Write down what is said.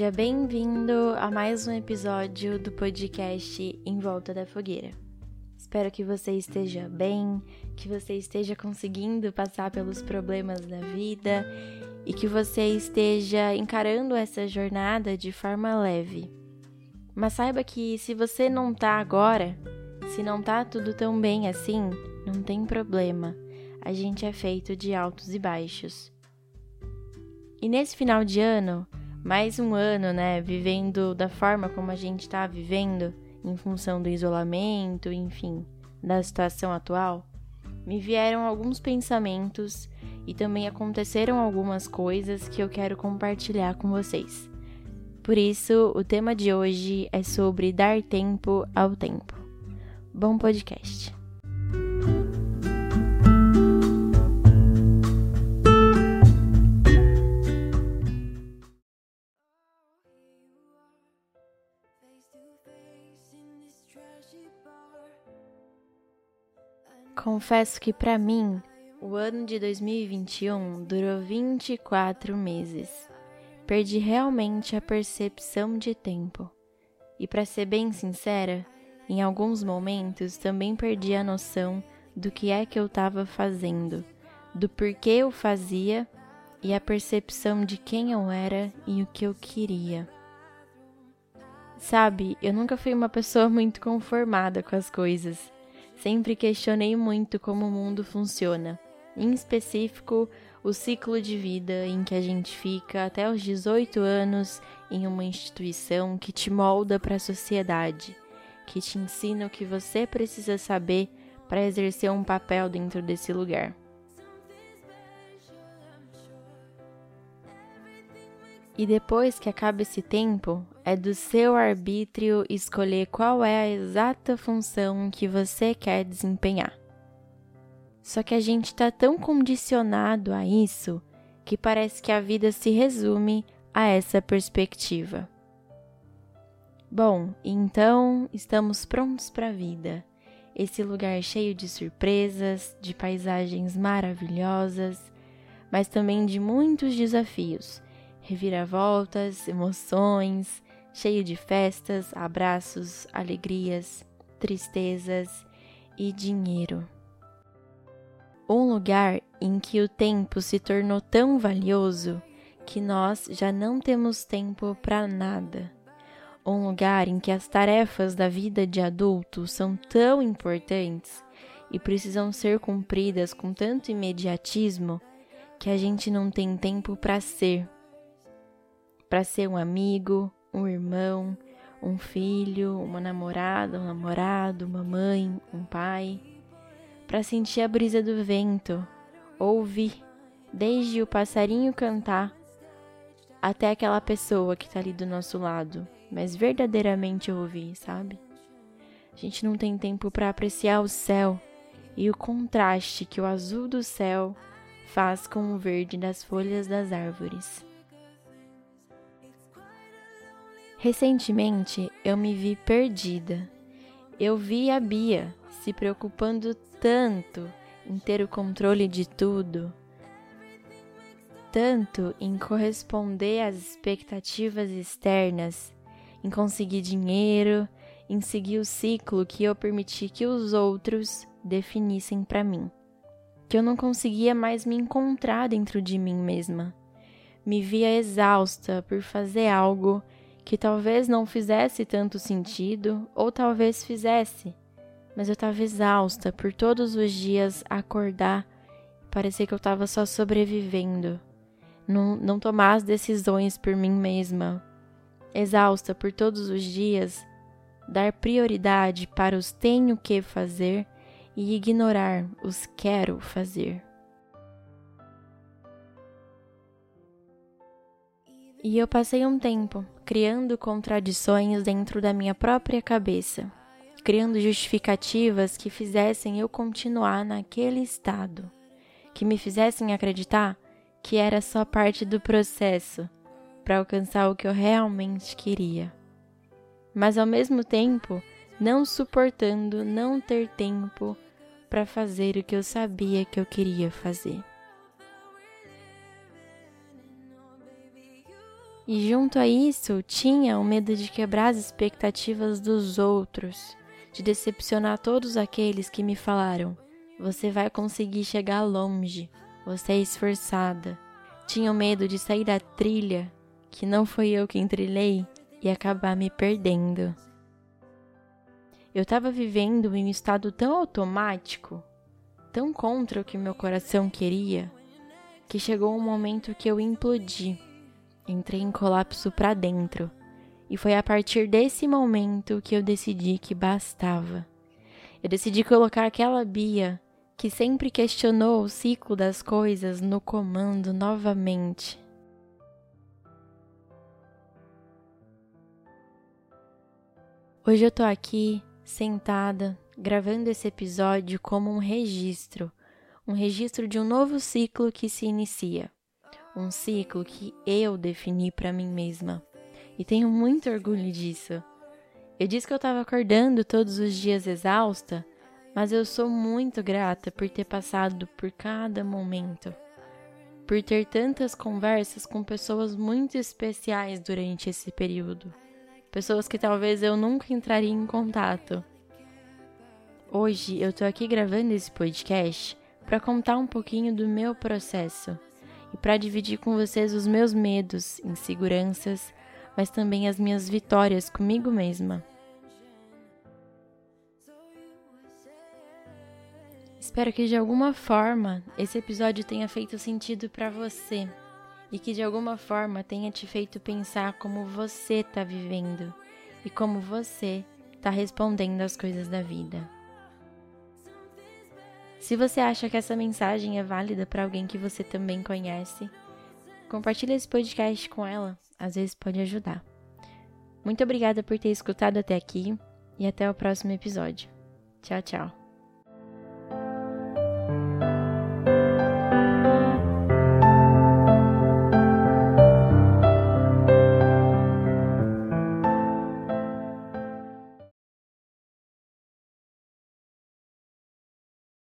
Seja bem-vindo a mais um episódio do podcast Em Volta da Fogueira. Espero que você esteja bem, que você esteja conseguindo passar pelos problemas da vida e que você esteja encarando essa jornada de forma leve. Mas saiba que se você não tá agora, se não tá tudo tão bem assim, não tem problema. A gente é feito de altos e baixos. E nesse final de ano, mais um ano, né, vivendo da forma como a gente está vivendo, em função do isolamento, enfim, da situação atual, me vieram alguns pensamentos e também aconteceram algumas coisas que eu quero compartilhar com vocês. Por isso, o tema de hoje é sobre dar tempo ao tempo. Bom podcast! Confesso que para mim, o ano de 2021 durou 24 meses. Perdi realmente a percepção de tempo. E para ser bem sincera, em alguns momentos também perdi a noção do que é que eu estava fazendo, do porquê eu fazia e a percepção de quem eu era e o que eu queria. Sabe, eu nunca fui uma pessoa muito conformada com as coisas. Sempre questionei muito como o mundo funciona, em específico o ciclo de vida em que a gente fica até os 18 anos em uma instituição que te molda para a sociedade, que te ensina o que você precisa saber para exercer um papel dentro desse lugar. E depois que acaba esse tempo, é do seu arbítrio escolher qual é a exata função que você quer desempenhar. Só que a gente está tão condicionado a isso que parece que a vida se resume a essa perspectiva. Bom, então estamos prontos para a vida. Esse lugar cheio de surpresas, de paisagens maravilhosas, mas também de muitos desafios reviravoltas, emoções, cheio de festas, abraços, alegrias, tristezas e dinheiro. Um lugar em que o tempo se tornou tão valioso que nós já não temos tempo para nada. Um lugar em que as tarefas da vida de adulto são tão importantes e precisam ser cumpridas com tanto imediatismo que a gente não tem tempo para ser para ser um amigo, um irmão, um filho, uma namorada, um namorado, uma mãe, um pai, para sentir a brisa do vento, ouvir desde o passarinho cantar até aquela pessoa que está ali do nosso lado, mas verdadeiramente ouvir, sabe? A gente não tem tempo para apreciar o céu e o contraste que o azul do céu faz com o verde das folhas das árvores. Recentemente eu me vi perdida. Eu vi a Bia se preocupando tanto em ter o controle de tudo, tanto em corresponder às expectativas externas, em conseguir dinheiro, em seguir o ciclo que eu permiti que os outros definissem para mim. Que eu não conseguia mais me encontrar dentro de mim mesma. Me via exausta por fazer algo que talvez não fizesse tanto sentido, ou talvez fizesse, mas eu estava exausta por todos os dias acordar, parecia que eu estava só sobrevivendo, não, não tomar as decisões por mim mesma, exausta por todos os dias dar prioridade para os tenho que fazer e ignorar os quero fazer. E eu passei um tempo criando contradições dentro da minha própria cabeça, criando justificativas que fizessem eu continuar naquele estado, que me fizessem acreditar que era só parte do processo para alcançar o que eu realmente queria. Mas ao mesmo tempo, não suportando não ter tempo para fazer o que eu sabia que eu queria fazer. E junto a isso, tinha o medo de quebrar as expectativas dos outros, de decepcionar todos aqueles que me falaram: você vai conseguir chegar longe, você é esforçada. Tinha o medo de sair da trilha, que não foi eu quem trilhei, e acabar me perdendo. Eu estava vivendo em um estado tão automático, tão contra o que meu coração queria, que chegou um momento que eu implodi. Entrei em colapso para dentro. E foi a partir desse momento que eu decidi que bastava. Eu decidi colocar aquela Bia que sempre questionou o ciclo das coisas no comando novamente. Hoje eu tô aqui sentada gravando esse episódio como um registro, um registro de um novo ciclo que se inicia, um ciclo que eu defini para mim mesma. E tenho muito orgulho disso. Eu disse que eu estava acordando todos os dias exausta, mas eu sou muito grata por ter passado por cada momento, por ter tantas conversas com pessoas muito especiais durante esse período pessoas que talvez eu nunca entraria em contato. Hoje eu tô aqui gravando esse podcast para contar um pouquinho do meu processo e para dividir com vocês os meus medos, inseguranças, mas também as minhas vitórias comigo mesma. Espero que de alguma forma esse episódio tenha feito sentido para você e que de alguma forma tenha te feito pensar como você está vivendo e como você está respondendo às coisas da vida. Se você acha que essa mensagem é válida para alguém que você também conhece, compartilhe esse podcast com ela, às vezes pode ajudar. Muito obrigada por ter escutado até aqui e até o próximo episódio. Tchau, tchau.